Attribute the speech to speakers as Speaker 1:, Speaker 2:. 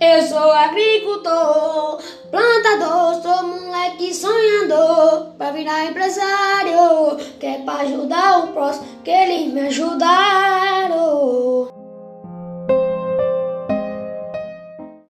Speaker 1: Eu sou agricultor, plantador, sou moleque sonhador pra virar empresário, que é pra ajudar o próximo, que ele me ajudar.